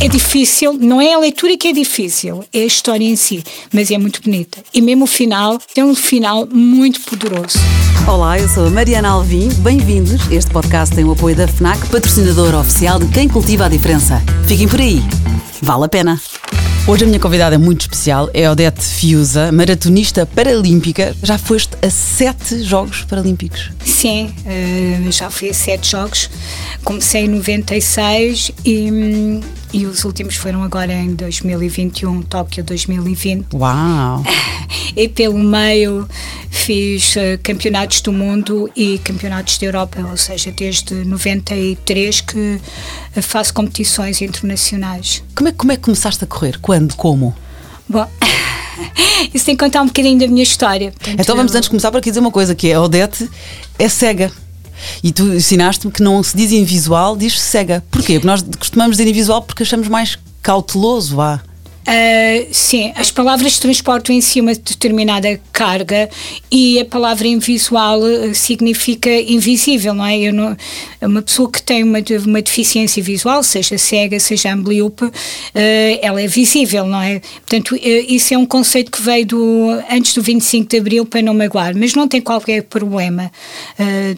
é difícil, não é a leitura que é difícil, é a história em si, mas é muito bonita. E mesmo o final, tem um final muito poderoso. Olá, eu sou a Mariana Alvim, bem-vindos. Este podcast tem o apoio da FNAC, patrocinadora oficial de Quem Cultiva a Diferença. Fiquem por aí, vale a pena. Hoje a minha convidada é muito especial, é Odete Fiuza, maratonista paralímpica. Já foste a sete Jogos Paralímpicos? Sim, uh, já fui a sete Jogos. Comecei em 96 e, e os últimos foram agora em 2021, Tóquio 2020. Uau! E pelo meio fiz uh, campeonatos do mundo e campeonatos da Europa, ou seja, desde 93 que uh, faço competições internacionais. Como é, como é que começaste a correr? Quando? Como? Bom. Isso tem que contar um bocadinho da minha história. Portanto, então vamos antes começar por aqui dizer uma coisa, que é a Odete é cega. E tu ensinaste-me que não se diz invisual, diz cega. Porquê? Porque nós costumamos dizer invisual porque achamos mais cauteloso, vá. Uh, sim, as palavras transportam em si uma determinada carga e a palavra invisual uh, significa invisível, não é? Eu não, uma pessoa que tem uma, uma deficiência visual, seja cega, seja ambliope, uh, ela é visível, não é? Portanto, isso é um conceito que veio do, antes do 25 de Abril para não magoar, mas não tem qualquer problema.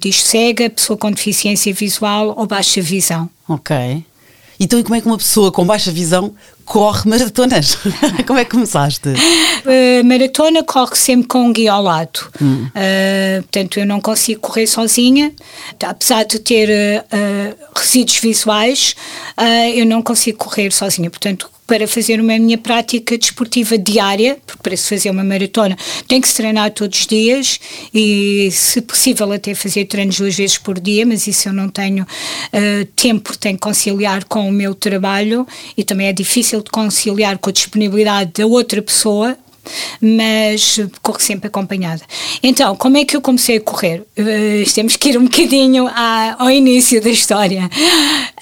diz cega, pessoa com deficiência visual ou baixa visão. Ok. Então, e como é que uma pessoa com baixa visão corre maratonas? como é que começaste? Uh, maratona corre sempre com um guia ao lado. Hum. Uh, portanto, eu não consigo correr sozinha. Apesar de ter uh, resíduos visuais, eu não consigo correr sozinha. Portanto, para fazer uma minha prática desportiva diária, porque para se fazer uma maratona tem que se treinar todos os dias e, se possível, até fazer treinos duas vezes por dia, mas isso eu não tenho uh, tempo, tenho que conciliar com o meu trabalho e também é difícil de conciliar com a disponibilidade da outra pessoa mas corro sempre acompanhada. Então, como é que eu comecei a correr? Uh, temos que ir um bocadinho à, ao início da história.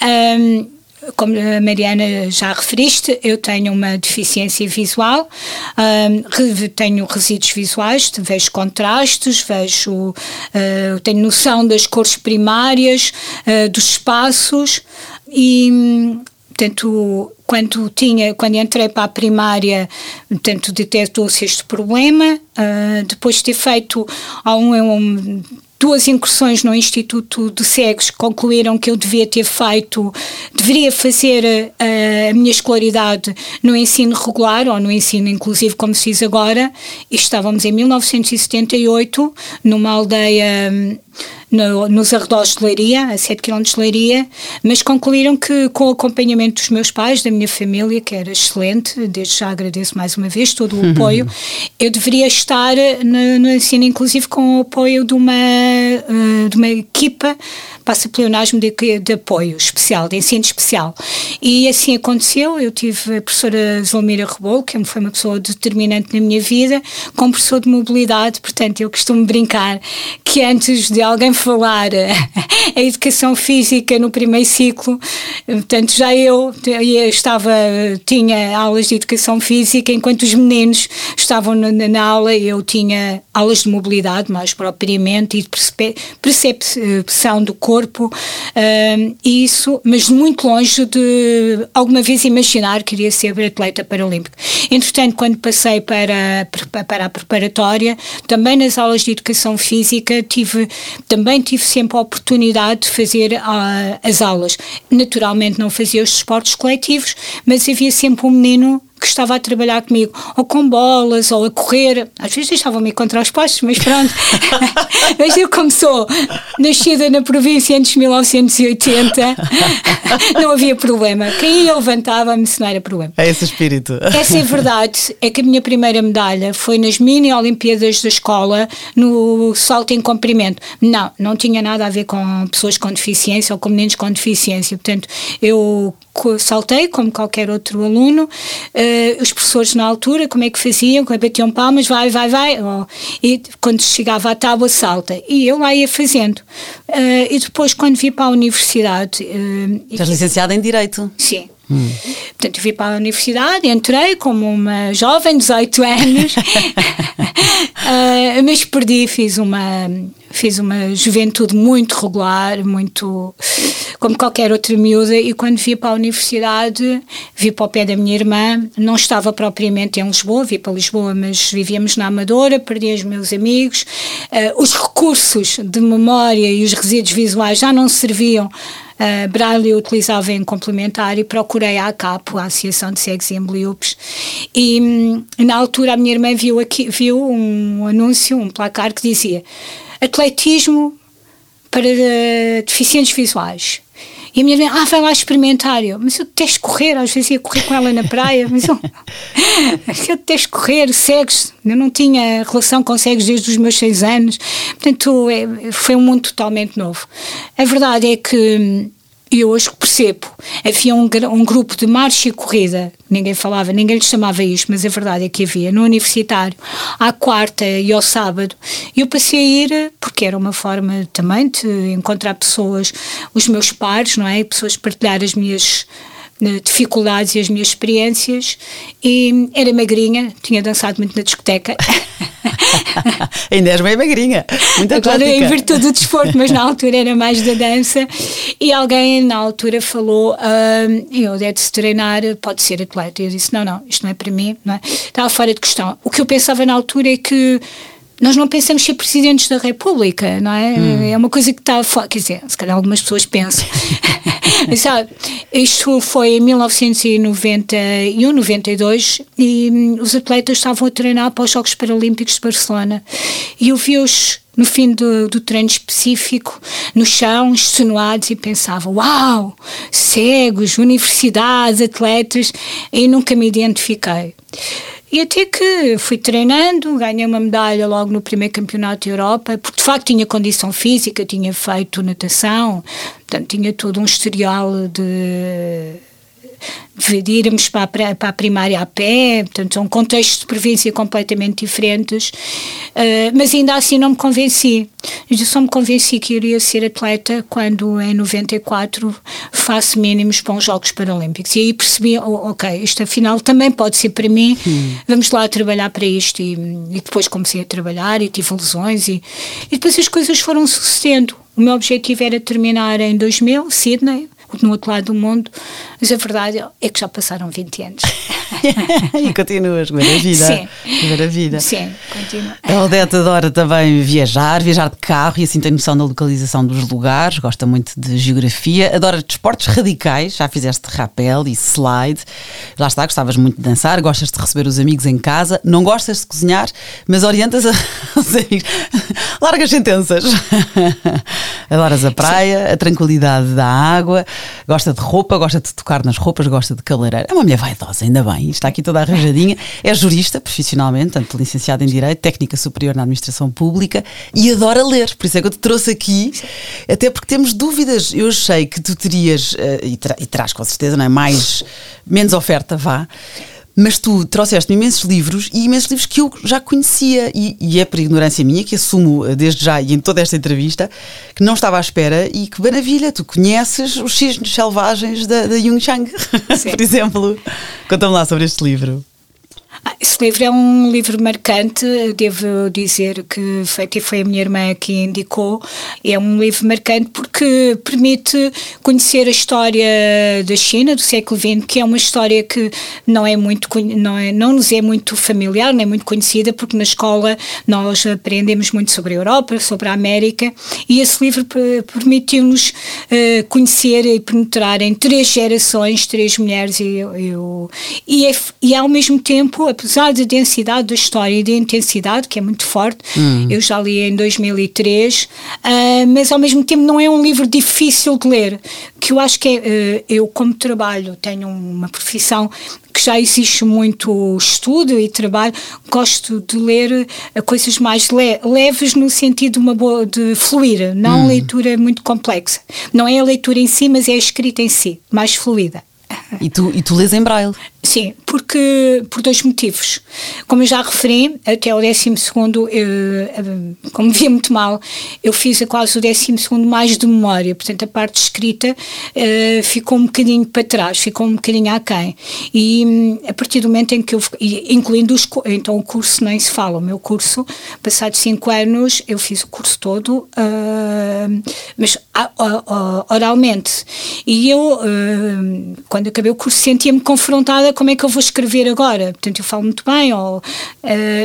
Um, como a Mariana já referiste, eu tenho uma deficiência visual, um, tenho resíduos visuais, vejo contrastes, vejo, uh, tenho noção das cores primárias, uh, dos espaços e Portanto, quando tinha, quando entrei para a primária, portanto, detectou-se este problema. Uh, depois de ter feito um, um duas incursões no Instituto de Cegos concluíram que eu devia ter feito, deveria fazer a, eh, a, minha escolaridade no ensino regular, ou no ensino inclusive como se diz agora, e estávamos em 1978, numa aldeia no, nos arredores de Leiria, a 7 km de Leiria, mas concluíram que com o acompanhamento dos meus pais, da minha família, que era excelente, desde já agradeço mais uma vez todo o apoio, eu deveria estar no, no ensino inclusive com o apoio de uma, uh, de uma equipa passa pleonasmo de, de apoio especial, de ensino especial. E assim aconteceu, eu tive a professora Zolmira Rebolo, que foi uma pessoa determinante na minha vida, como professor de mobilidade, portanto eu costumo brincar que antes de alguém falar a educação física no primeiro ciclo, portanto já eu, eu estava, tinha aulas de educação física, enquanto os meninos estavam na, na aula, eu tinha aulas de mobilidade mais propriamente e de percepção do corpo corpo, isso, mas muito longe de alguma vez imaginar que queria ser atleta paralímpico. Entretanto, quando passei para, para a preparatória, também nas aulas de educação física, tive, também tive sempre a oportunidade de fazer uh, as aulas. Naturalmente não fazia os esportes coletivos, mas havia sempre um menino que estava a trabalhar comigo, ou com bolas, ou a correr. Às vezes deixavam-me contra os postos, mas pronto. mas eu, como sou nascida na província antes de 1980, não havia problema. Quem ia levantava-me se não era problema. É esse espírito. Essa é verdade. É que a minha primeira medalha foi nas mini-olimpíadas da escola, no salto em comprimento. Não, não tinha nada a ver com pessoas com deficiência ou com meninos com deficiência. Portanto, eu saltei como qualquer outro aluno. Uh, uh, os professores na altura, como é que faziam? Batiam palmas, vai, vai, vai. Oh, e quando chegava à tábua, salta. E eu lá ia fazendo. Uh, e depois, quando vi para a universidade. Uh, Estás licenciada em Direito? Sim. Hum. Portanto, eu vim para a universidade, entrei como uma jovem, 18 anos, uh, mas perdi, fiz uma fiz uma juventude muito regular, muito como qualquer outra miúda, e quando vi para a universidade, vi para o pé da minha irmã, não estava propriamente em Lisboa, vi para Lisboa, mas vivíamos na Amadora, perdi os meus amigos, uh, os recursos de memória e os resíduos visuais já não serviam. Uh, Braille utilizava em complementar e procurei a ACAPO, a Associação de Cegos e Ambliopes, e hum, na altura a minha irmã viu, aqui, viu um anúncio, um placar que dizia atletismo para uh, deficientes visuais. E a minha irmã, ah, vai lá experimentar. Eu, mas eu detesto correr, às vezes ia correr com ela na praia, mas eu, eu detesto correr, cegos. Eu não tinha relação com cegos desde os meus seis anos. Portanto, é, foi um mundo totalmente novo. A verdade é que hum, e hoje percebo. Havia um, um grupo de marcha e corrida, ninguém falava, ninguém lhe chamava isto, mas a verdade é que havia no universitário, à quarta e ao sábado. Eu passei a ir, porque era uma forma também de encontrar pessoas, os meus pares, não é? Pessoas partilhar as minhas dificuldades e as minhas experiências e era magrinha, tinha dançado muito na discoteca. Ainda és bem magrinha, muito Agora em virtude do desporto, mas na altura era mais da dança e alguém na altura falou um, eu deve-se treinar, pode ser atleta e eu disse não, não, isto não é para mim não é? estava fora de questão. O que eu pensava na altura é que nós não pensamos ser presidentes da República, não é? Hum. É uma coisa que está fora. Quer dizer, se calhar algumas pessoas pensam. Sabe, isto foi em 1991, 92, e hum, os atletas estavam a treinar para os Jogos Paralímpicos de Barcelona. E eu vi-os no fim do, do, treino específico, no chão, extenuados, e pensava: Uau, cegos, universidades, atletas, e nunca me identifiquei. E até que fui treinando, ganhei uma medalha logo no primeiro campeonato da Europa, porque de facto tinha condição física, tinha feito natação, portanto tinha todo um historial de de irmos para a, para a primária a pé, portanto são contextos de província completamente diferentes, uh, mas ainda assim não me convenci. Eu só me convenci que iria ser atleta quando em 94 faço mínimos para os Jogos Paralímpicos e aí percebi, oh, ok, isto afinal também pode ser para mim, hum. vamos lá trabalhar para isto e, e, depois comecei a trabalhar e tive lesões e, e depois as coisas foram sucedendo. O meu objetivo era terminar em 2000, Sydney, no outro lado do mundo, mas a verdade é que já passaram 20 anos. e continuas, maravilha. Sim. Maravilha. Sim, continua. A Odete adora também viajar, viajar de carro e assim tem noção da localização dos lugares, gosta muito de geografia, adora desportos radicais, já fizeste rapel e slide, lá está, gostavas muito de dançar, gostas de receber os amigos em casa, não gostas de cozinhar, mas orientas a, os amigos. Largas sentenças. Adoras a praia, Sim. a tranquilidade da água, gosta de roupa, gosta de tocar nas roupas, gosta de cabeleireiro. É uma mulher vaidosa, ainda bem. Está aqui toda arranjadinha. É jurista profissionalmente, tanto licenciada em Direito, técnica superior na Administração Pública e adora ler. Por isso é que eu te trouxe aqui, até porque temos dúvidas. Eu achei que tu terias, uh, e, tra e traz com certeza, não é? Mais, menos oferta, vá mas tu trouxeste imensos livros e imensos livros que eu já conhecia e, e, é por ignorância minha que assumo eh, desde já e em toda esta entrevista que não estava à espera e que maravilha, tu conheces os cisnes selvagens da, da Jung Chang, por exemplo. Conta-me lá sobre este livro. Ah, esse livro é um livro marcante, devo dizer que foi, foi a minha irmã que indicou. É um livro marcante porque permite conhecer a história da China do século XX, que é uma história que não é muito não, é, não nos é muito familiar, nem muito conhecida, porque na escola nós aprendemos muito sobre a Europa, sobre a América, e esse livro permitiu-nos uh, conhecer e penetrar em três gerações, três mulheres e, eu, e, é, e ao mesmo tempo apesar da densidade da história e da intensidade, que é muito forte, hum. eu já li em 2003, uh, ah, mas ao mesmo tempo não é um livro difícil de ler, que eu acho que é, uh, eu como trabalho, tenho uma profissão que já existe muito estudo e trabalho, gosto de ler ah, coisas mais le leves no sentido de, uma boa, de fluir, não hum. leitura muito complexa. Não é a leitura em si, mas é a escrita em si, mais fluida. E tu, e tu lês em braille? Sim, porque por dois motivos. Como eu já referi, até o 12 segundo, como via muito mal, eu fiz quase o 12 segundo mais de memória, portanto a parte escrita uh, ficou um bocadinho para trás, ficou um bocadinho aquém. E um, a partir do momento em que eu, incluindo os, então o curso nem se fala, o meu curso, passados cinco anos, eu fiz o curso todo, uh, mas uh, oralmente. E eu, quando acabei o curso, sentia-me confrontada como é que eu vou escrever agora? Portanto, eu falo muito bem, ou, uh,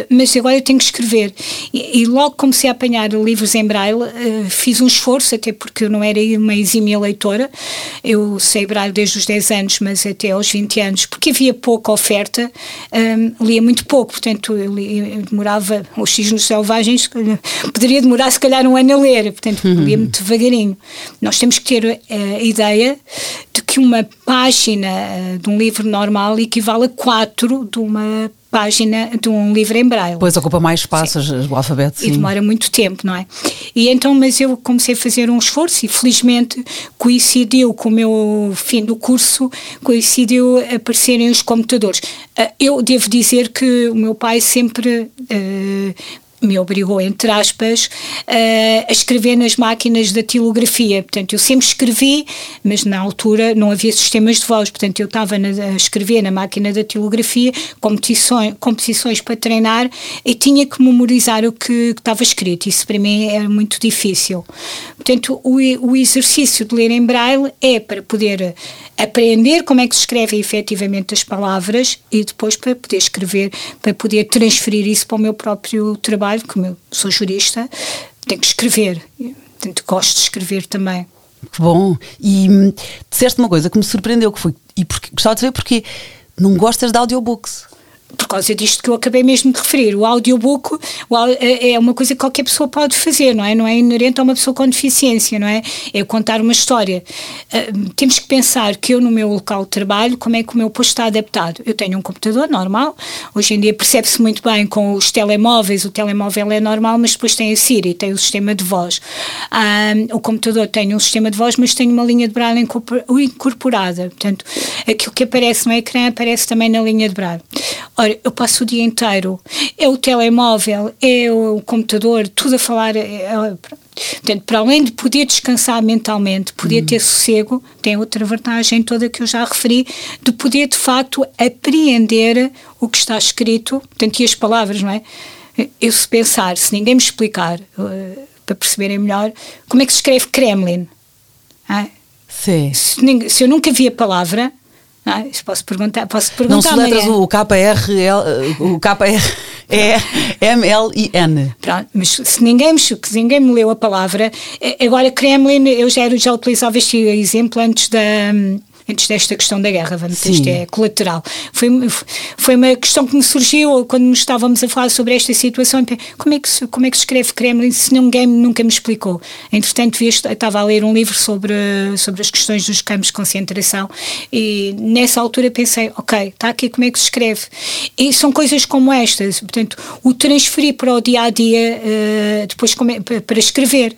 mas agora eu tenho que escrever. E, e logo comecei a apanhar livros em braille, uh, fiz um esforço, até porque eu não era uma exímia leitora, eu sei braille desde os 10 anos, mas até aos 20 anos, porque havia pouca oferta, um, lia muito pouco, portanto, eu, eu demorava, os Cisnes Selvagens, poderia demorar se calhar um ano a ler, portanto, uhum. lia muito devagarinho. Nós temos que ter a ideia de que uma página de um livro normal equivale a quatro de uma página de um livro em braille. Pois ocupa mais espaços o alfabeto. Sim. E demora muito tempo, não é? E então, mas eu comecei a fazer um esforço e felizmente coincidiu com o meu fim do curso, coincidiu aparecerem os computadores. Ah, eu devo dizer que o meu pai sempre uh, me obrigou, entre aspas, a escrever nas máquinas da tilografia. Portanto, eu sempre escrevi, mas na altura não havia sistemas de voz, portanto, eu estava a escrever na máquina da tilografia competições, para treinar e tinha que memorizar o que, que estava escrito. Isso para mim era muito difícil. Portanto, o, o exercício de ler em braille é para poder aprender como é que se escreve efetivamente as palavras e depois para poder escrever, para poder transferir isso para o meu próprio trabalho, como eu sou jurista, tenho que escrever. Portanto, gosto de escrever também. Que bom. E hum, disseste uma coisa que me surpreendeu, que foi, e porque, gostava de saber porque não gostas de audiobooks por causa disto que eu acabei mesmo de referir. O audiobook é, é uma coisa que qualquer pessoa pode fazer, não é? Não é inerente a uma pessoa com deficiência, não é? É contar uma história. Uh, temos que pensar que eu, no meu local de trabalho, como é que o meu posto está adaptado? Eu tenho um computador normal, hoje em dia percebe-se muito bem com os telemóveis, o telemóvel é normal, mas depois tem a Siri, tem o sistema de voz. Uh, o computador tem um sistema de voz, mas tem uma linha de braille incorporada. Portanto, aquilo que aparece no ecrã aparece também na linha de braille. Ora, eu passo o dia inteiro, é o telemóvel, é o computador, tudo a falar. É, é, portanto, para além de poder descansar mentalmente, poder uhum. ter sossego, tem outra vantagem toda que eu já referi, de poder de facto apreender o que está escrito, portanto, e as palavras, não é? Eu se pensar, se ninguém me explicar, uh, para perceberem melhor, como é que se escreve Kremlin? Ah, Sim. Se, se eu nunca vi a palavra, ah, posso perguntar, posso perguntar. Não se letras o KR, o KR é M, L e N. Pronto, mas se ninguém me, se ninguém me leu a palavra, eh, agora Kremlin, eu já, já utilizava este exemplo antes da antes desta questão da guerra, vamos dizer, isto é colateral. Foi, foi uma questão que me surgiu quando estávamos a falar sobre esta situação. Como é que se, como é que se escreve Kremlin se ninguém nunca me explicou? Entretanto, estava a ler um livro sobre, sobre as questões dos campos de concentração e nessa altura pensei, ok, está aqui como é que se escreve. E são coisas como estas, portanto, o transferir para o dia a dia, uh, depois é, para escrever.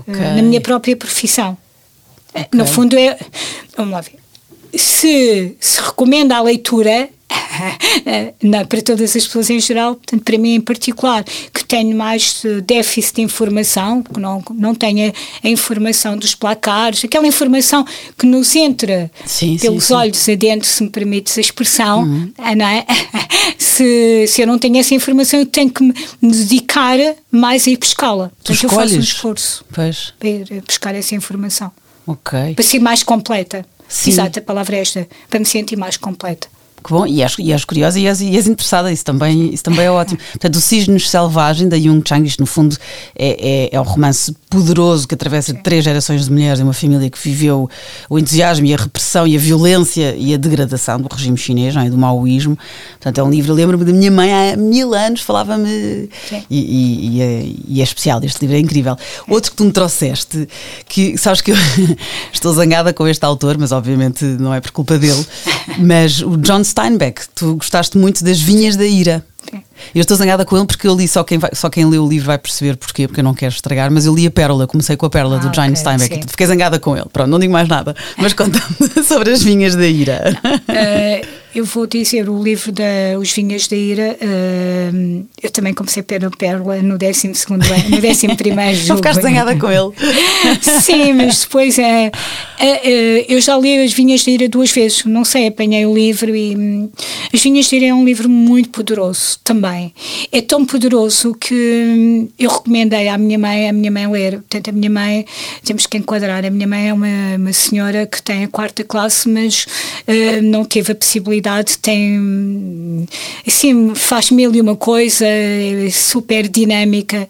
Okay. Uh, na minha própria profissão. Okay. No fundo é. Vamos lá ver. Se se recomenda a leitura, não, para todas as pessoas em geral, portanto, para mim em particular, que tenho mais déficit de informação, que não, não tenho a informação dos placares, aquela informação que nos entra sim, pelos sim, olhos sim. adentro, se me permites a expressão, uhum. não é? se, se eu não tenho essa informação, eu tenho que me dedicar mais a ir pescá-la. Portanto, eu faço um esforço pois. para ir pescar essa informação. Ok. Para ser mais completa. Sim. Exato, a palavra é esta, para me sentir mais completa. Que bom, e és, e és curiosa e és, e és interessada, isso também, isso também é ótimo. Portanto, o Cisnes Selvagem, da Jung Chang, isto no fundo é, é, é um romance poderoso que atravessa Sim. três gerações de mulheres, de uma família que viveu o entusiasmo e a repressão e a violência e a degradação do regime chinês, não é? do maoísmo. Portanto, é um livro, lembro-me da minha mãe há mil anos, falava-me e, e, e, é, e, é, especial, este livro é incrível. Outro que tu me trouxeste, que sabes que eu estou zangada com este autor, mas obviamente não é por culpa dele, mas o John Steinbeck, tu gostaste muito das Vinhas da Ira. Eu estou zangada com ele porque eu li, só quem, vai, só quem lê o livro vai perceber porquê, porque eu não quero estragar, mas eu li a Pérola, comecei com a Pérola ah, do John okay, Steinbeck. Sim. Fiquei zangada com ele. Pronto, não digo mais nada. Mas conta-me sobre as vinhas da ira. Uh, eu vou dizer o livro da Os Vinhas da Ira. Uh, eu também comecei pela Pérola no 12 ano, no 11 primeiro. Não ficaste zangada com ele? Sim, mas depois é. Uh, eu já li As Vinhas da Ira duas vezes. Não sei, apanhei o livro e. Um, as Vinhas da Ira é um livro muito poderoso também. É tão poderoso que hum, eu recomendei à minha mãe, a minha mãe ler. Portanto, a minha mãe, temos que enquadrar, a minha mãe é uma, uma senhora que tem a quarta classe, mas uh, não teve a possibilidade, tem, hum, assim, faz mil e uma coisa, é super dinâmica.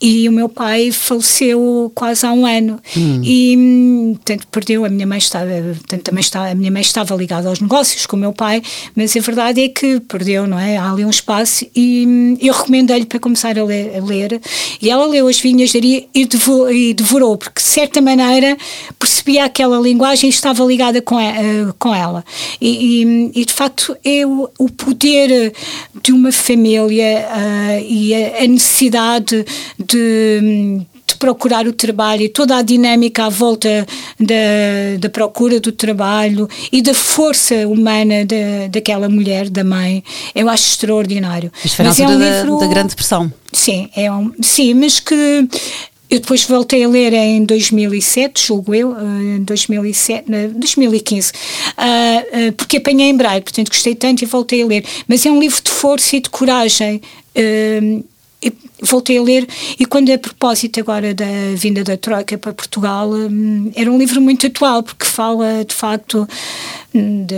E o meu pai faleceu quase há um ano. Hum. E, portanto, perdeu, a minha mãe estava, portanto, também está, a minha mãe estava ligada aos negócios com o meu pai, mas a verdade é que perdeu, não é? Há ali um espaço e eu recomendei-lhe para começar a ler, a ler, e ela leu As Vinhas de Aria e, devorou, e devorou, porque de certa maneira percebia aquela linguagem e estava ligada com, a, com ela. E, e, e, de facto é o, o, poder de uma família uh, e a, a necessidade de de procurar o trabalho e toda a dinâmica à volta da, da procura do trabalho e da força humana daquela mulher, da mãe, eu acho extraordinário. Isto foi na altura é um da, livro, da Grande Depressão. Sim, é um, sim, mas que eu depois voltei a ler em 2007, julgo eu, em 2007, 2015, uh, uh, porque apanhei em braille, portanto gostei tanto e voltei a ler. Mas é um livro de força e de coragem. Uh, voltei a ler e quando a propósito agora da vinda da Troika para Portugal hum, era um livro muito atual porque fala de facto hum, de,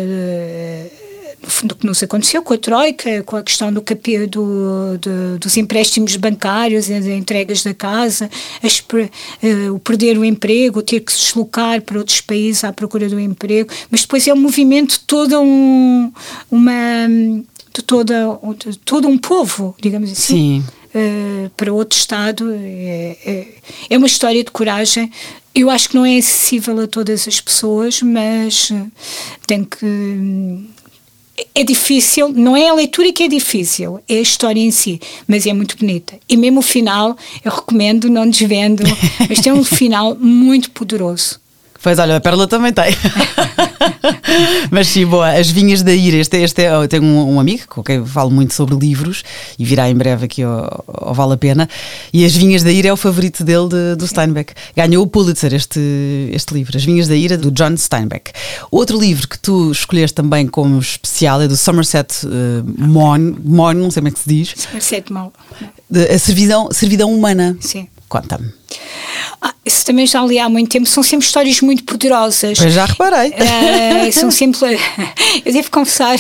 do que nos aconteceu com a Troika, com a questão do, do, do dos empréstimos bancários, as entregas da casa, as, uh, o perder o emprego, ter que se deslocar para outros países à procura do emprego, mas depois é um movimento todo um, uma de toda, de todo um povo, digamos assim. Sim uh, para outro Estado. É, é, é, uma história de coragem. Eu acho que não é acessível a todas as pessoas, mas uh, tem que. É difícil, não é a leitura que é difícil, é a história em si, mas é muito bonita. E mesmo o final, eu recomendo, não desvendo, mas tem um final muito poderoso. Pois olha, a Pérola também tem. Mas sim, boa. As Vinhas da Ira. Este, este é, eu tenho um, um, amigo com quem falo muito sobre livros e virá em breve aqui ao, ao, Vale a Pena. E As Vinhas da Ira é o favorito dele de, do Steinbeck. Ganhou o Pulitzer este, este livro, As Vinhas da Ira, do John Steinbeck. Outro livro que tu escolheste também como especial é do Somerset uh, Maugham, não sei como é que se diz. Somerset Maugham. A servidão, servidão Humana. Sim. Conta-me. Ah, isso também já li há muito tempo. São sempre histórias muito poderosas. Pois já reparei. Uh, são sempre. Eu devo confessar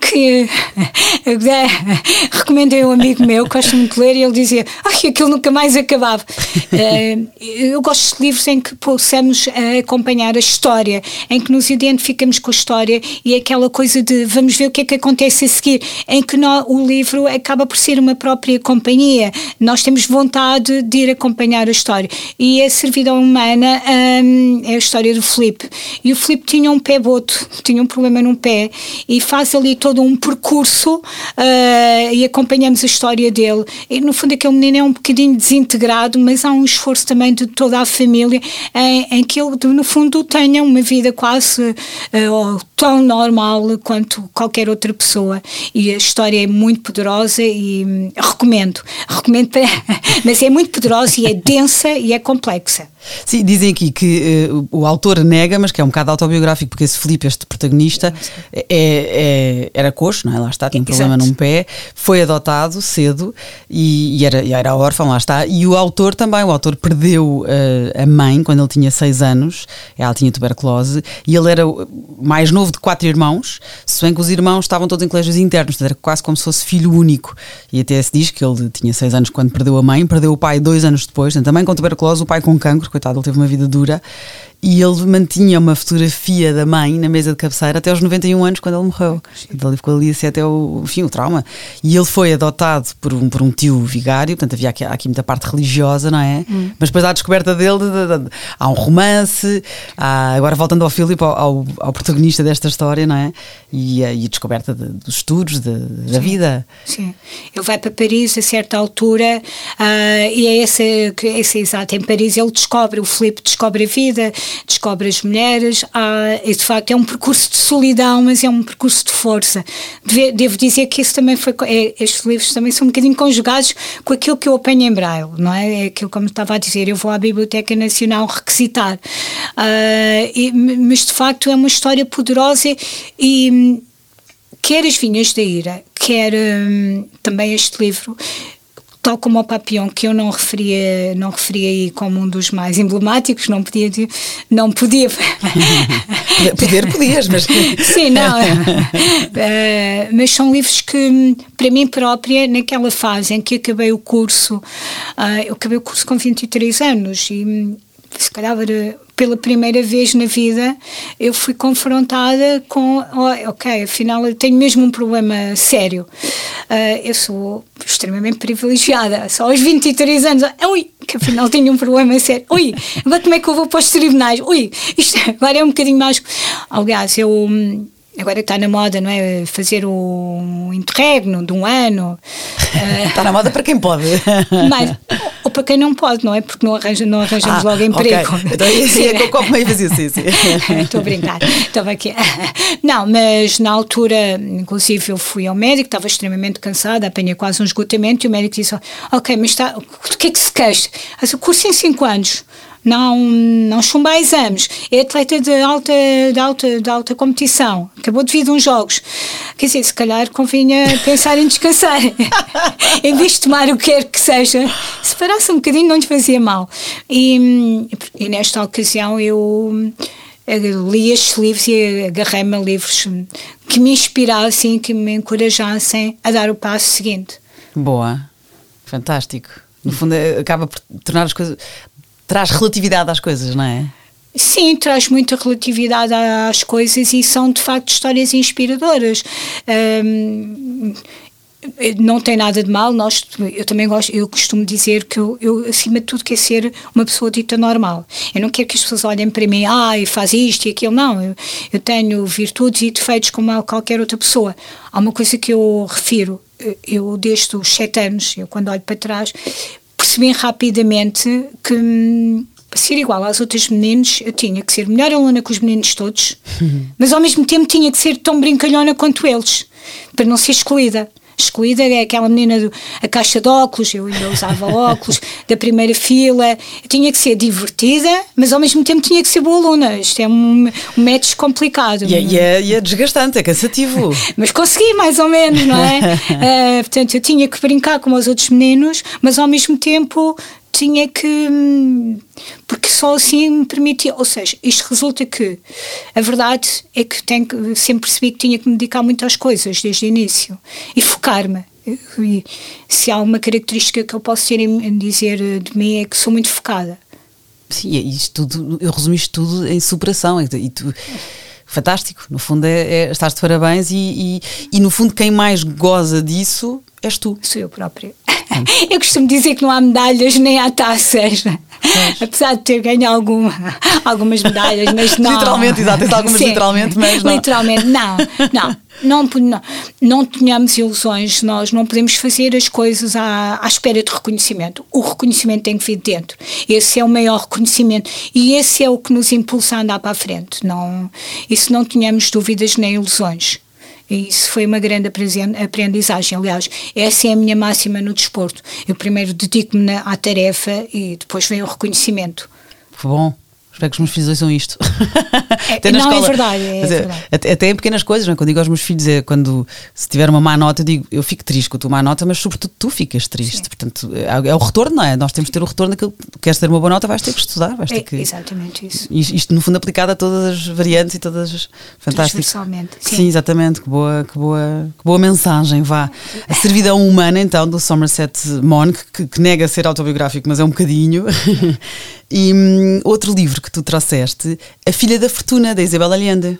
que uh, recomendei a um amigo meu que gosta muito de ler e ele dizia: Ai, aquilo nunca mais acabava. Uh, eu gosto de livros em que possamos acompanhar a história, em que nos identificamos com a história e aquela coisa de vamos ver o que é que acontece a seguir, em que o livro acaba por ser uma própria companhia. Nós temos vontade de ir acompanhar a história. E a servidão humana um, é a história do Felipe. E o Felipe tinha um pé boto, tinha um problema num pé, e faz ali todo um percurso uh, e acompanhamos a história dele. E no fundo, aquele menino é um bocadinho desintegrado, mas há um esforço também de toda a família em, em que ele, no fundo, tenha uma vida quase uh, tão normal quanto qualquer outra pessoa. E a história é muito poderosa e hum, recomendo. Recomendo, para, mas é muito poderosa e é densa e é complexa. Sim, dizem aqui que uh, o autor nega, mas que é um bocado autobiográfico, porque esse Felipe, este protagonista, é, é, era coxo, não é? Lá está, tinha um problema Exato. num pé, foi adotado cedo e, e, era, e era órfão, lá está. E o autor também, o autor perdeu uh, a mãe quando ele tinha seis anos, ela tinha tuberculose, e ele era mais novo de quatro irmãos, se bem que os irmãos estavam todos em colégios internos, era quase como se fosse filho único. E até se diz que ele tinha seis anos quando perdeu a mãe, perdeu o pai dois anos depois, também com tuberculose, o pai com cancro, coitado, ele teve uma vida dura e ele mantinha uma fotografia da mãe na mesa de cabeceira até aos 91 anos, quando ele morreu. Então ele ficou ali assim até o fim, o trauma. E ele foi adotado por um, por um tio vigário, portanto havia aqui, aqui muita parte religiosa, não é? Hum. Mas depois há a descoberta dele, de, de, de, há um romance, há, agora voltando ao Filipe, ao, ao, ao, protagonista desta história, não é? E, a, e a descoberta dos estudos, da vida. Sim. Ele vai para Paris a certa altura uh, e é esse, esse exato, em Paris ele descobre, o Filipe descobre a vida, descobre as mulheres, e de facto é um percurso de solidão, mas é um percurso de força. Devo dizer que isso também foi, é, estes livros também são um bocadinho conjugados com aquilo que eu apanho em braille, não é? É aquilo como estava a dizer, eu vou à Biblioteca Nacional requisitar. Uh, e, mas de facto é uma história poderosa e quer as Vinhas da Ira, quer hum, também este livro, tal como o Papillon, que eu não referia, não referia aí como um dos mais emblemáticos, não podia, não podia. Poder podias, mas. Sim, não. Uh, mas são livros que, para mim própria, naquela fase em que acabei o curso, uh, eu acabei o curso com 23 anos e se calhar pela primeira vez na vida eu fui confrontada com oh, ok, afinal eu tenho mesmo um problema sério uh, eu sou extremamente privilegiada só aos 23 anos ui, que afinal tenho um problema sério ui, agora como é que eu vou para os tribunais ui, isto agora é um bocadinho mais aliás, eu hum, agora está na moda, não é? Fazer o interregno de um ano. está na moda para quem pode. Mas, para quem não pode, não é? Porque não, arranja, não arranjamos ah, logo emprego. Okay. Então, sim, é que eu como meio fazia sim, sim. Estou a brincar. Estava aqui. Não, mas na altura, inclusive, eu fui ao médico, estava extremamente cansada, apanhei quase um esgotamento e o médico disse: Ok, mas está, o que é que se queixa? O curso em 5 anos não, não chumba exames, é atleta de alta, de, alta, de alta competição, acabou de vir de uns jogos. Quer dizer, se calhar convinha pensar em descansar. em vez de tomar o que quer que seja, se parasse um bocadinho não lhe fazia mal. E, e nesta ocasião eu li estes livros e agarrei-me a livros que me inspirassem, que me encorajassem a dar o passo seguinte. Boa, fantástico. No fundo, é, acaba por tornar as coisas traz relatividade às coisas, não é? Sim, traz muita relatividade às coisas e são de facto histórias inspiradoras. Um, não tem nada de mal, nós, eu também gosto, eu costumo dizer que eu, eu, acima de tudo quero ser uma pessoa dita normal. Eu não quero que as pessoas olhem para mim, ah, e faz isto e aquilo, não. Eu, eu tenho virtudes e defeitos como qualquer outra pessoa. Há uma coisa que eu refiro, eu desde os sete anos, eu quando olho para trás, percebi rapidamente que hum, para ser igual às outras meninas, eu tinha que ser melhor aluna que os meninos todos, mas ao mesmo tempo tinha que ser tão brincalhona quanto eles, para não ser excluída excluída é aquela menina do, a caixa de óculos, eu ainda usava óculos, da primeira fila. Eu tinha que ser divertida, mas ao mesmo tempo tinha que ser boa aluna. Isto é um, um método complicado. E, é, e, é, e é desgastante, é cansativo. mas consegui, mais ou menos, não é? uh, portanto, eu tinha que brincar como os outros meninos, mas ao mesmo tempo tinha que. Porque só assim me permitia. Ou seja, isto resulta que a verdade é que tenho, sempre percebi que tinha que me dedicar muito às coisas desde o início e focar-me. Se há uma característica que eu posso ter em dizer de mim é que sou muito focada. Sim, isto tudo, eu resumi isto tudo em superação. E tu, fantástico, no fundo é, é estás de parabéns e, e, e no fundo quem mais goza disso és tu. Sou eu própria. Eu costumo dizer que não há medalhas nem há taças. Apesar de ter ganho alguma, algumas medalhas, mas não. Literalmente, exato, algumas Sim, literalmente, mas não. Literalmente, não, não. Não, não, não tenhamos ilusões, nós não podemos fazer as coisas à, à espera de reconhecimento. O reconhecimento tem que vir de dentro. Esse é o maior reconhecimento e esse é o que nos impulsa a andar para a frente. Não, isso não tenhamos dúvidas nem ilusões. Isso foi uma grande aprendizagem. Aliás, essa é a minha máxima no desporto. Eu primeiro dedico-me à tarefa e depois vem o reconhecimento. Bom. Espero que os meus filhos ouçam isto. É, não, é escola. é verdade. É, é verdade. Até, até, em pequenas coisas, não é? quando digo aos meus filhos, é quando se tiver uma má nota, eu digo, eu fico triste com a tua má nota, mas sobretudo tu ficas triste. Sim. Portanto, é, é, o retorno, não é? Nós temos que ter o retorno daquilo. Queres ter uma boa nota, vais ter que estudar, vais ter é, que. Exatamente isso. Isto, no fundo, aplicado a todas as variantes e todas as. Fantástico. Sim. sim, exatamente. Que boa, que, boa, que boa mensagem, vá. A servidão humana, então, do Somerset Maugham, que, que nega ser autobiográfico, mas é um bocadinho. E hum, outro livro que que tu trouxeste A Filha da Fortuna, da Isabel Allende.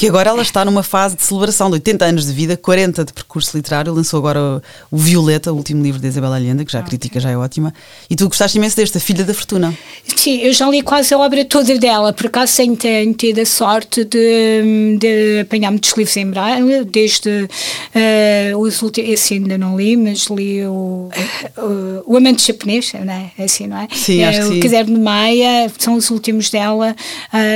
E agora ela está numa fase de celebração de 80 anos de vida, 40 de percurso literário. Lançou agora o, o Violeta, o último livro de Isabel Allende, que já a crítica já é ótima. E tu gostaste imenso deste, A Filha da Fortuna. Sim, eu já li quase a obra toda dela, por acaso tenho, tenho tido a sorte de, de apanhar muitos livros em braille, desde uh, os últimos, esse ainda não li, mas li o, uh, o Amante Japonês, não é? Assim, não é? Sim, acho uh, que o sim. Caderno de Maia, são os últimos dela,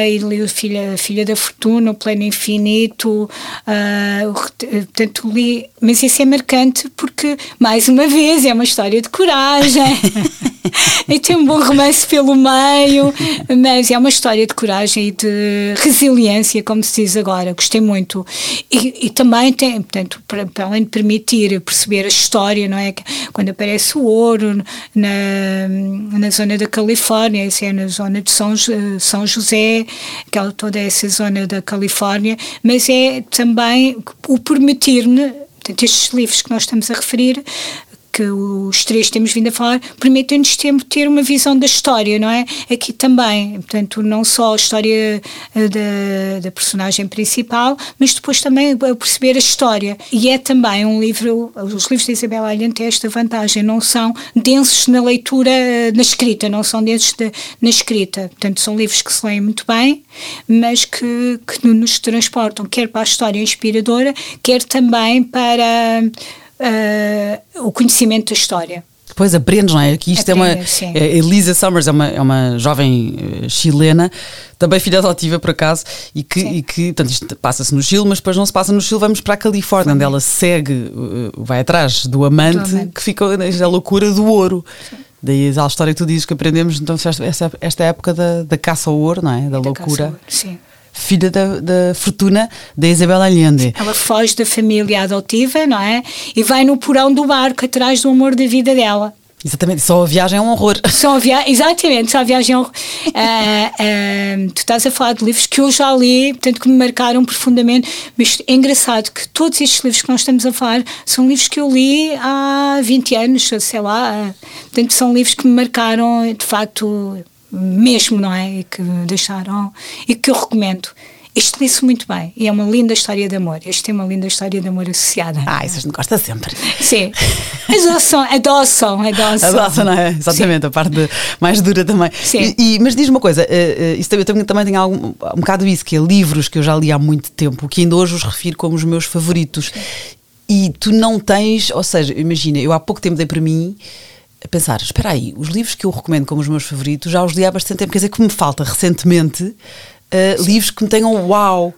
e li o Filha, Filha da Fortuna, o Plano Infinito, uh, portanto li, mas isso é marcante porque, mais uma vez, é uma história de coragem, e tem um bom romance pelo meio, mas é uma história de coragem e de resiliência, como se diz agora, gostei muito. E, e também tem, portanto, para, para, além de permitir perceber a história, não é? Quando aparece o ouro na, na zona da Califórnia, isso é na zona de São, São José, aquela, toda essa zona da Califórnia, mas é também o permitir-me, estes livros que nós estamos a referir, que os três temos vindo a falar, permitem-nos ter uma visão da história, não é? Aqui também, portanto, não só a história da, da personagem principal, mas depois também perceber a história. E é também um livro, os livros de Isabel Allende têm esta vantagem, não são densos na leitura, na escrita, não são densos de, na escrita. Portanto, são livros que se leem muito bem, mas que, que nos transportam quer para a história inspiradora, quer também para uh, o conhecimento da história. Depois aprendes, não é? Que isto é sim. uma. é- Elisa Summers é uma, é uma jovem eh, chilena, também filha adotiva por acaso, e que, Sim. e que portanto, isto passa-se no Chile, mas depois não se passa no Chile, vamos para a Califórnia, onde ela segue, eh, vai atrás do amante, Do amante. que fica a loucura do ouro. Daí a história que tu dizes que aprendemos, então, esta, esta- época da, da caça ao ouro, não é? Da, Da loucura. Sim. Filha da, da fortuna da Isabel Allende. Ela foge da família adotiva, não é? E vai no porão do barco atrás do amor da vida dela. Exatamente, só a viagem é um horror. Só a via... Exatamente, só a viagem. ao- Ah, ah, tu estás a falar de livros que eu já li, portanto, que me marcaram profundamente. Mas é engraçado que todos estes livros que nós estamos a falar são livros que eu li há 20 anos, sei lá. ah, Portanto, são livros que me marcaram, de facto, mesmo, não é? E que deixaram. e que eu recomendo. Este li-se muito bem e é uma linda história de amor. Este tem uma linda história de amor associada. Ah, isso a gente gosta sempre. Sim. Adoçam, adoçam, adoçam. Adoça, não é? Exatamente, a parte mais dura também. Sim. E, e- mas diz-me uma coisa, eh, isso também, também, também tem algum, um bocado isso, que é livros que eu já li há muito tempo, que ainda hoje os refiro como os meus favoritos. E tu não tens, ou seja, imagina, eu há pouco tempo dei para mim a pensar, espera aí, os livros que eu recomendo como os meus favoritos já os li há bastante tempo, quer dizer que me falta recentemente eh, livros que me tenham uau.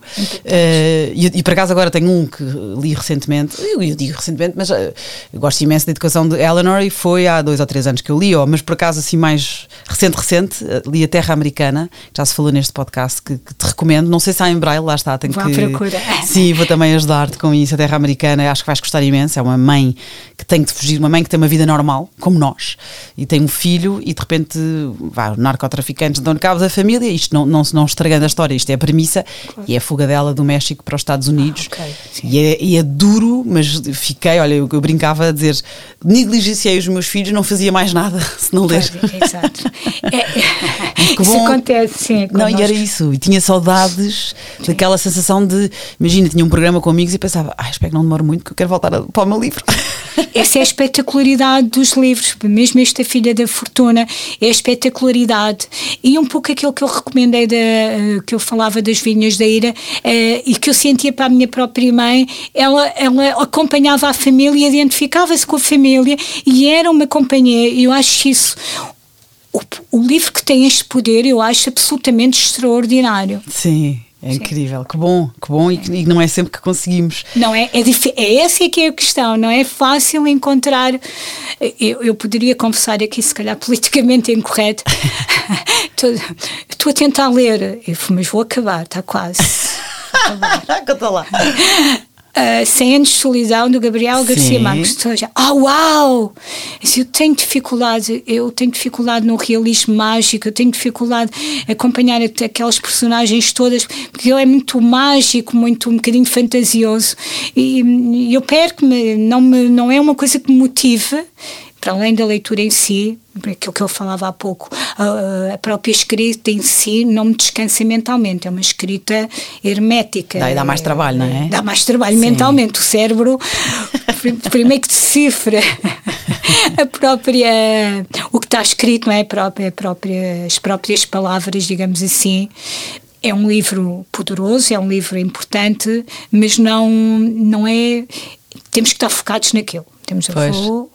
Eh, e, e por acaso agora tenho um que li recentemente, eu, eu digo recentemente, mas eu gosto imenso da educação de Eleanor e foi há dois ou três anos que eu li, ó, mas por acaso assim mais recente, recente, li A Terra Americana, já se falou neste podcast, que, que te recomendo. Não sei se há em Braille, lá está, tenho Vou que. procura. Sim, vou também ajudar-te com isso. A Terra Americana, acho que vais gostar imenso. É uma mãe que tem que fugir, uma mãe que tem uma vida normal, como nós, e tem um filho, e de repente, vá, narcotraficantes dão cabo da família. Isto não, não, não estragando a história, isto é a premissa, e é a fuga dela do México para os Estados Unidos. ok, sim. e, é, e é duro, mas fiquei, olha, eu, eu brincava a dizer, negligenciei os meus filhos, não fazia mais nada se não ler. Exato. É, Que isso bom. acontece, sim. Não, e era isso. E tinha saudades daquela sensação de. Imagina, tinha um programa com amigos e pensava, ah, espero que não demore muito, que eu quero voltar a- para o meu livro. Essa é a espetacularidade dos livros, mesmo esta Filha da Fortuna, é a espetacularidade. E um pouco aquilo que eu recomendei, da, que eu falava das Vinhas da Ira, eh, e que eu sentia para a minha própria mãe, ela, ela acompanhava a família, identificava-se com a família e era uma companhia. Eu acho isso. O, o livro que tem este poder, eu acho absolutamente extraordinário. Sim, é incrível. Que bom, que bom. E, que- e não é sempre que conseguimos. Não é? É, é essa é que é a questão, não é fácil encontrar. Eu, eu poderia confessar aqui, se calhar politicamente incorreto, estou, a tentar ler, mas vou acabar, está quase. Conta lá. Uh, 100 anos de solidão do Gabriel Garcia Sim. Marques. Então, já, Ah, uau! Assim, eu tenho dificuldade, eu tenho dificuldade no realismo mágico, eu tenho dificuldade em acompanhar aquelas personagens todas, porque ele é muito mágico, muito um bocadinho fantasioso. E, e eu perco-me, não, me, não é uma coisa que me motive. Para além da leitura em si, aquilo que eu falava há pouco, a, a própria escrita em si não me descansa mentalmente, é uma escrita hermética. Dá, dá mais trabalho, não é? Dá mais trabalho Sim. mentalmente. O cérebro, primeiro que decifra a própria, o que está escrito, não é? A própria, a própria, as próprias palavras, digamos assim, é um livro poderoso, é um livro importante, mas não, não é. Temos que estar focados naquilo. Temos a vou,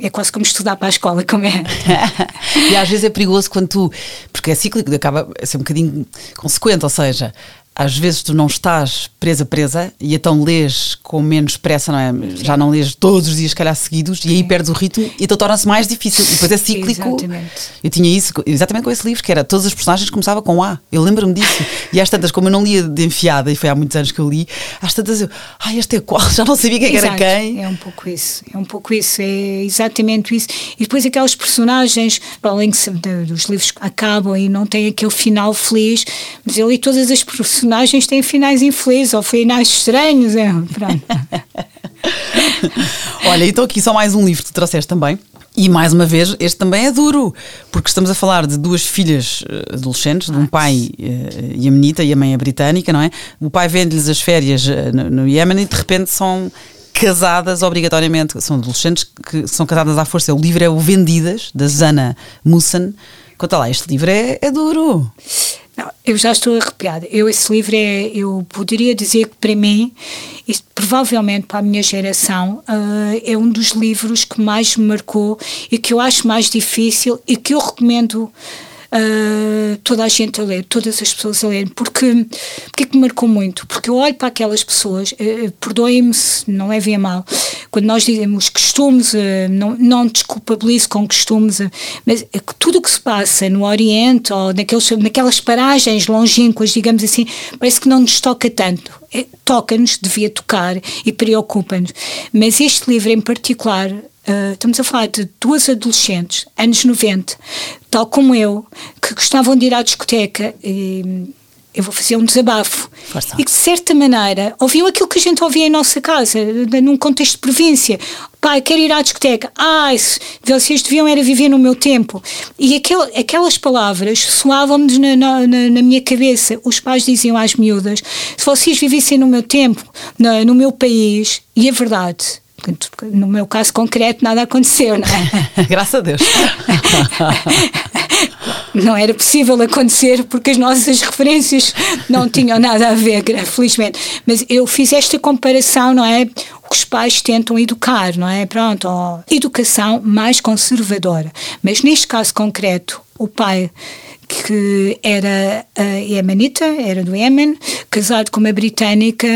é quase como estudar para a escola, como é. e às vezes é perigoso quando tu. Porque é cíclico, acaba a ser um bocadinho consequente, ou seja, às vezes tu não estás presa, presa, e então lês com menos pressa, não é? Já não lês todos os dias, calhar, seguidos, Sim. e aí perdes o ritmo e então torna-se mais difícil. E depois é cíclico. Exatamente. Eu tinha isso exatamente com esse livro, que era todas as personagens começavam com A. Eu lembro-me disso. E às tantas, como eu não lia de enfiada, e foi há muitos anos que eu li, às tantas eu, ai, este é qual? Já não sabia quem Exato. era quem. É um pouco isso, é um pouco isso, é exatamente isso. E depois aquelas personagens, para além dos livros acabam e não têm aquele final feliz, mas eu li todas as personagens personagens têm finais infelizes ou finais estranhos. É. Olha, então aqui só mais um livro que tu trouxeste também. E mais uma vez, este também é duro, porque estamos a falar de duas filhas eh, adolescentes, de um pai uh, iemenita e a mãe é britânica, não é? O pai vende-lhes as férias uh, no, no Iémen e de repente são casadas obrigatoriamente, são adolescentes que são casadas à força. O livro é o Vendidas, da Zana Mussan. Conta lá, este livro é, é duro. Não, eu já estou arrepiada. Eu, esse livro é, eu poderia dizer que para mim, e provavelmente para a minha geração, uh, é um dos livros que mais me marcou e que eu acho mais difícil e que eu recomendo uh, toda a gente a ler, todas as pessoas a ler. Porque, porque é que me marcou muito? Porque eu olho para aquelas pessoas, uh, perdoem-me se não levem a mal, quando nós dizemos costumes, uh, não, não desculpabilizo com costumes, mas é tudo o que se passa no Oriente ou naqueles, naquelas paragens longínquas, digamos assim, parece que não nos toca tanto. É, toca-nos, devia tocar e preocupa-nos. Mas este livro em particular Uh, estamos a falar de duas adolescentes, anos 90, tal como eu, que gostavam de ir à discoteca e eu vou fazer um desabafo. Força. E que, de certa maneira, ouviam aquilo que a gente ouvia em nossa casa, num contexto de província. Pai, quero ir à discoteca. Ai, vocês deviam era viver no meu tempo. E aquel, aquelas palavras soavam-me na, na, na, minha cabeça. Os pais diziam às miúdas: se vocês vivessem no meu tempo, no, no meu país, e a verdade no meu caso concreto, nada aconteceu, não é? Graças a Deus. não era possível acontecer porque as nossas referências não tinham nada a ver, felizmente. Mas eu fiz esta comparação, não é? O que os pais tentam educar, não é? Pronto, educação mais conservadora. Mas neste caso concreto, o pai que era a Yemenita, era do Iémen, casado com uma britânica,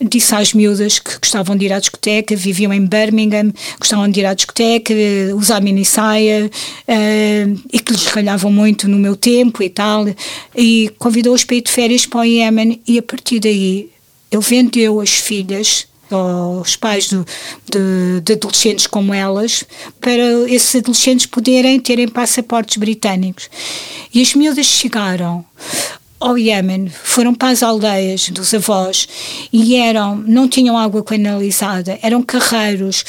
disse às miúdas que gostavam de ir à discoteca, viviam em Birmingham, gostavam de ir à discoteca, usar mini saia uh, e que lhes ralhavam muito no meu tempo e tal. E convidou-os para ir de férias para o Iémen e a partir daí ele vendeu as filhas aos pais de, de, de, adolescentes como elas, para esses adolescentes poderem terem passaportes britânicos. E as miúdas chegaram ao Iémen, foram para as aldeias dos avós e eram, não tinham água canalizada, eram carreiros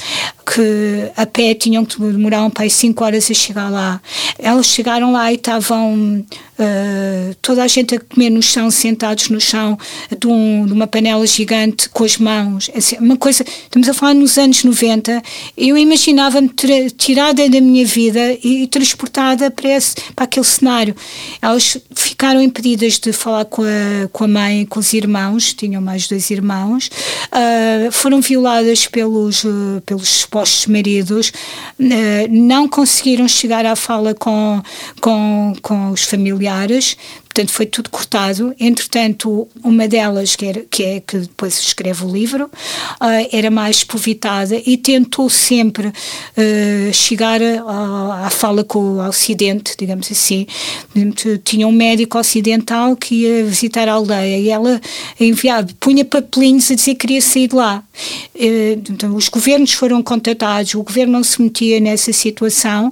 que a pé tinham que demorar para 5 horas a chegar lá. Elas chegaram lá e estavam uh, toda a gente a comer no chão, sentados no chão, de, um, de uma panela gigante com as mãos. Assim, uma coisa, estamos a falar nos anos 90, eu imaginava-me tirada da minha vida e, e transportada para, esse, para aquele cenário. Elas ficaram impedidas de falar com a, com a mãe, com os irmãos, tinham mais dois irmãos, uh, foram violadas pelos, uh, pelos supostos maridos, uh, não conseguiram chegar à fala com, com, com os familiares, portanto foi tudo cortado. Entretanto, uma delas, que, era, que é que depois escreve o livro, uh, era mais espovitada e tentou sempre uh, chegar a, à fala com o Ocidente, digamos assim. Tinha um médico ocidental que ia visitar a aldeia e ela enviava, punha papelinhos a dizer que queria sair de lá. Uh, então, os governos foram contatados, o governo não se metia nessa situação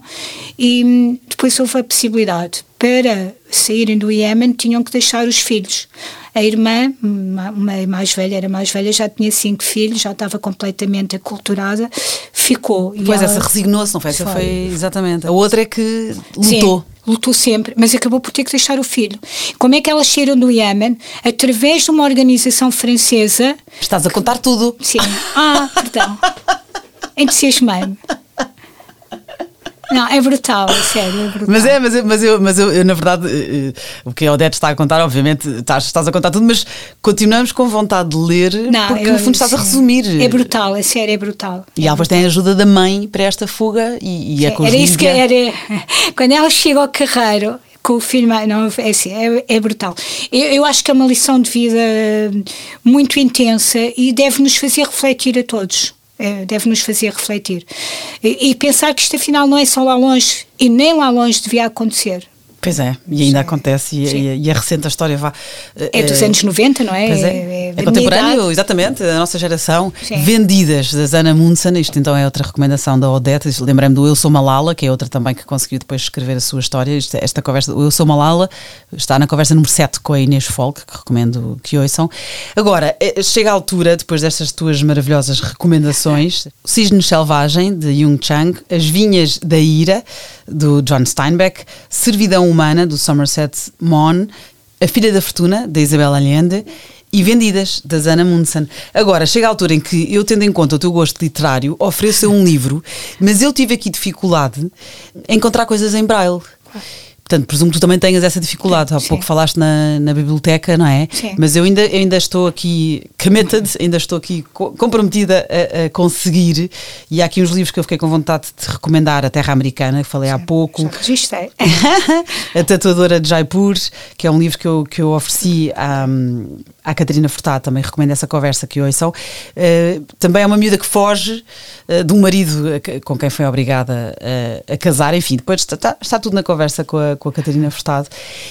e hum, depois houve a possibilidade para saírem do Iémen, tinham que deixar os filhos. A irmã, uma mais velha, era mais velha, já tinha cinco filhos, já estava completamente aculturada, ficou. Pois ela, essa resignou-se, não foi? Essa foi, exatamente. A outra é que lutou. Sim lutou sempre, mas acabou por ter que deixar o filho. Como é que elas saíram do Iémen? Através de uma organização francesa. Estás a contar tudo. Sim. Ah, perdão. Entusiasmei-me. Não, é brutal, sério, é brutal. Mas é, mas, eu, mas, eu, mas eu, eu, na verdade, eh, o que a Odete está a contar, obviamente, estás, estás a contar tudo, mas continuamos com vontade de ler, Não, porque eu, no fundo estás sim. a resumir. É brutal, é sério, é brutal. E é ela tem a ajuda da mãe para esta fuga e, e é com Era isso que era. Quando ela chega ao carreiro, com o filho não, é, assim, é, é brutal. Eu, eu, acho que é uma lição de vida muito intensa e deve nos fazer refletir a todos. É, deve nos fazer refletir. E, e, pensar que isto afinal não é só lá longe e nem lá longe devia acontecer. Pois é, e ainda Sim. acontece, e, e, e, a recente história vá. É dos é, anos 90, não é? Pois é, é, é contemporâneo, exatamente, da nossa geração. Sim. Vendidas, da Zana Munson, isto então é outra recomendação da Odete. Lembrei-me do Eu Sou Malala, que é outra também que conseguiu depois escrever a sua história. Esta, esta conversa, o Eu Sou Malala, está na conversa número 7 com a Inês Folk, que recomendo que ouçam. Agora, eh, chega a altura, depois destas tuas maravilhosas recomendações, Cisne Selvagem, de Jung Chang, As Vinhas da Ira, do John Steinbeck, Servidão Humana, do Somerset Maugham, A Filha da Fortuna, da Isabel Allende e Vendidas, da Zana Mundsen. Agora, chega a altura em que eu, tendo em conta o teu gosto literário, ofereço um livro, mas eu tive aqui dificuldade em encontrar coisas em braille. Portanto, presumo que tu também tenhas essa dificuldade. Há Sim. pouco falaste na, na biblioteca, não é? Sim. Mas eu ainda, ainda estou aqui committed, ainda estou aqui comprometida a, a, conseguir. E há aqui uns livros que eu fiquei com vontade de recomendar: A Terra Americana, que falei Sim. há pouco. Já registrei. a Tatuadora de Jaipur, que é um livro que eu, que eu ofereci à, à Catarina Furtado, também recomendo essa conversa que ouçam. Uh, também é uma miúda que foge uh, de um marido com quem foi obrigada a, a casar. Enfim, depois está, está tudo na conversa com a com a Catarina Furtado.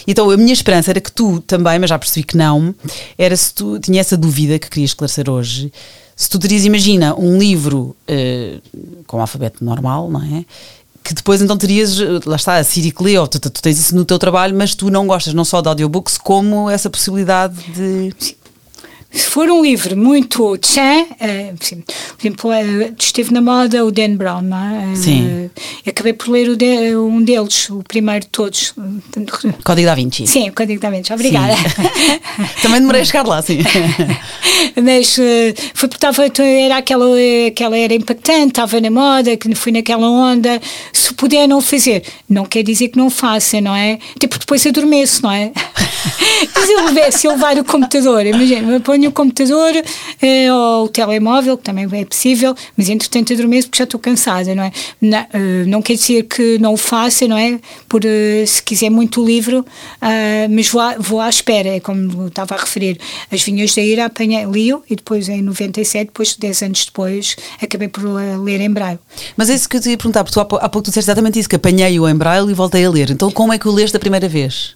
Então a minha esperança era que tu também, mas já percebi que não, era se tu tinha essa dúvida que queria esclarecer hoje. Se tu terias, imagina, um livro uh, com alfabeto normal, não é? Que depois então terias, lá está, a Siri lê, ou tu, tu, tens isso no teu trabalho, mas tu não gostas não só de audiobooks, como essa possibilidade de. Se for um livro muito tchan, uh, por exemplo, uh, esteve na moda o Dan Brown, não é? Uh, Sim. Acabei por ler um deles, o primeiro de todos. Código da Vinci. Sim, o Código da Vinci. Obrigada. Também demorei a chegar lá, sim. Mas foi porque estava, era aquela, aquela era impactante, estava na moda, que fui naquela onda. Se puder não fazer, não quer dizer que não faça, não é? Tipo, depois adormeço, não é? Se eu, se eu levar o computador, imagina, eu ponho o computador eh, ou o telemóvel, que também é possível, mas entretanto adormeço porque já estou cansada, não é? Não, uh, não quer dizer que não o faça, não é? Por, uh, se quiser muito livro, uh, mas vou à, vou à espera, é como estava a referir, as vinhas da ira apanhei, li e depois em 97, depois 10 anos depois, acabei por ler em braille. Mas é isso que eu te ia perguntar, porque tu há, pouco tu disseste exatamente isso, que apanhei-o em braille e voltei a ler. Então como é que o leste a primeira vez?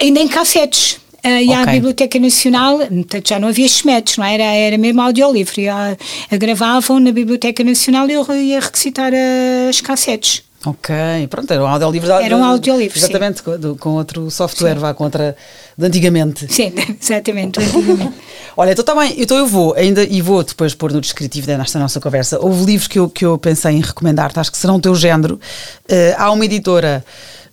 Ainda em cassetes. Uh, e okay. à Biblioteca Nacional, portanto, já não havia SMETs, não é? era? Era mesmo audiolivro. A, a gravavam na Biblioteca Nacional e eu ia recitar as cassetes. Ok, pronto, era um audiolivro. Era um audiolivro, Exatamente, com, com, outro software, sim. vá, contra de antigamente. Sim, exatamente, antigamente. Olha, então também, tá então eu vou, ainda, e vou depois pôr no descritivo desta nossa conversa, houve livros que eu, que eu pensei em recomendar, acho que serão o teu género. Uh, há uma editora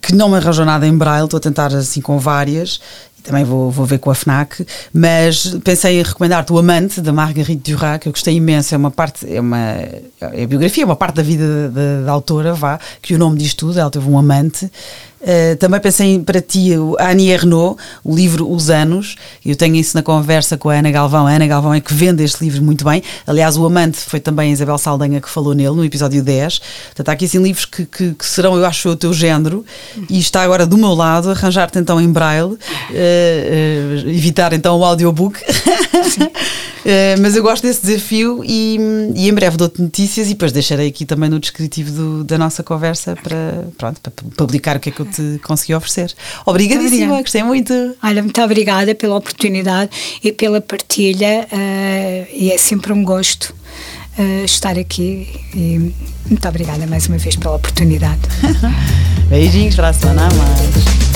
que não me arranjou nada em Braille, estou a tentar assim com várias, também vou, vou ver com a FNAC, mas pensei em recomendar-te o Amante, da Marguerite Duras, que eu gostei imenso, é uma parte, é uma é biografia, é uma parte da vida da, da autora, vá, que o nome diz tudo, ela teve um amante, Uh, também pensei para ti, a Annie Ernaux, o livro Os Anos. Eu tenho isso na conversa com a Ana Galvão. A Ana Galvão é que vende este livro muito bem. Aliás, o Amante foi também a Isabel Saldanha que falou nele no episódio 10. Portanto, há aqui assim livros que, que, que serão, eu acho, o teu género. E está agora do meu lado, arranjar-te então em braille, uh, uh, evitar então o audiobook. mas eu gosto desse desafio e, e em breve dou-te notícias e depois deixarei aqui também no descritivo do, da nossa conversa para, pronto, para publicar o que é que eu te consegui oferecer. Obrigadíssima, gostei muito. Olha, muito obrigada pela oportunidade e pela partilha uh, e é sempre um gosto uh, estar aqui e muito obrigada mais uma vez pela oportunidade. Beijinhos para a semana, mais.